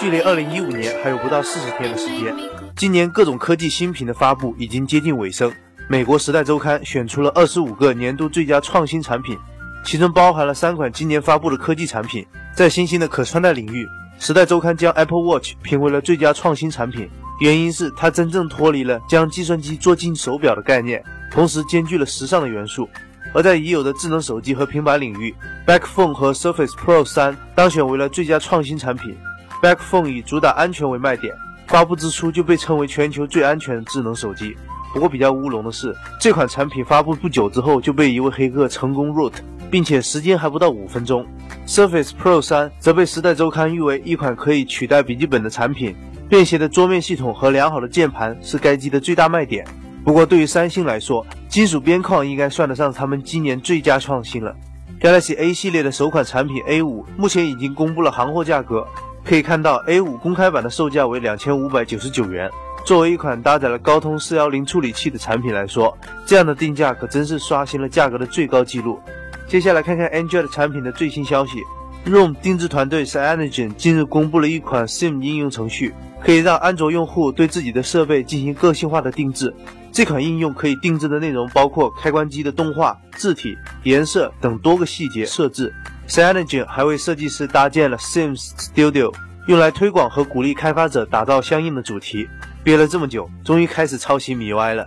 距离2015年还有不到四十天的时间。今年各种科技新品的发布已经接近尾声。美国《时代周刊》选出了二十五个年度最佳创新产品，其中包含了三款今年发布的科技产品。在新兴的可穿戴领域，《时代周刊》将 Apple Watch 评为了最佳创新产品，原因是它真正脱离了将计算机做进手表的概念，同时兼具了时尚的元素。而在已有的智能手机和平板领域，Back Phone 和 Surface Pro 3当选为了最佳创新产品。Back Phone 以主打安全为卖点，发布之初就被称为全球最安全的智能手机。不过比较乌龙的是，这款产品发布不久之后就被一位黑客成功 root，并且时间还不到五分钟。Surface Pro 3则被《时代周刊》誉为一款可以取代笔记本的产品，便携的桌面系统和良好的键盘是该机的最大卖点。不过对于三星来说，金属边框应该算得上他们今年最佳创新了。Galaxy A 系列的首款产品 A5 目前已经公布了行货价格，可以看到 A5 公开版的售价为两千五百九十九元。作为一款搭载了高通四幺零处理器的产品来说，这样的定价可真是刷新了价格的最高纪录。接下来看看 Android 产品的最新消息，ROM 定制团队 Cyanogen 近日公布了一款 Sim 应用程序，可以让安卓用户对自己的设备进行个性化的定制。这款应用可以定制的内容包括开关机的动画、字体、颜色等多个细节设置。Cyanogen 还为设计师搭建了 Sims Studio，用来推广和鼓励开发者打造相应的主题。憋了这么久，终于开始抄袭米 UI 了。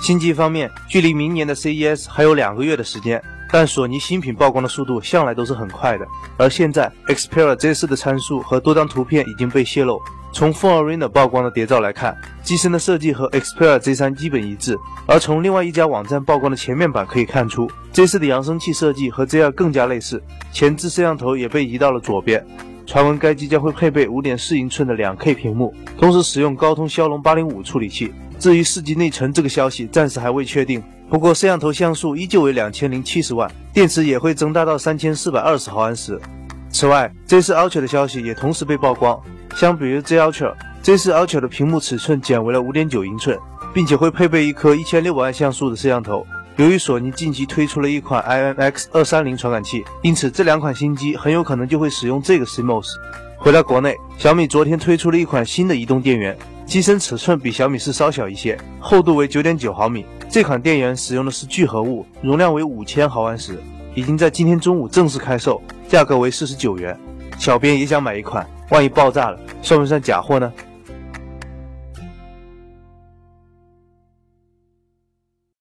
新机方面，距离明年的 CES 还有两个月的时间，但索尼新品曝光的速度向来都是很快的。而现在，Xperia Z4 的参数和多张图片已经被泄露。从 Phone Arena 曝光的谍照来看，机身的设计和 Xperia Z3 基本一致。而从另外一家网站曝光的前面板可以看出，Z4 的扬声器设计和 Z2 更加类似，前置摄像头也被移到了左边。传闻该机将会配备5.4英寸的 2K 屏幕，同时使用高通骁龙805处理器。至于四 G 内存，这个消息暂时还未确定。不过摄像头像素依旧为2070万，电池也会增大到3420毫安时。此外，Z4 Ultra 的消息也同时被曝光。相比于 Z Ultra，Z4 Ultra 的屏幕尺寸减为了5.9英寸，并且会配备一颗1600万像素的摄像头。由于索尼近期推出了一款 IMX 二三零传感器，因此这两款新机很有可能就会使用这个 CMOS。回到国内，小米昨天推出了一款新的移动电源，机身尺寸比小米四稍小一些，厚度为九点九毫米。这款电源使用的是聚合物，容量为五千毫安时，已经在今天中午正式开售，价格为四十九元。小编也想买一款，万一爆炸了，算不算假货呢？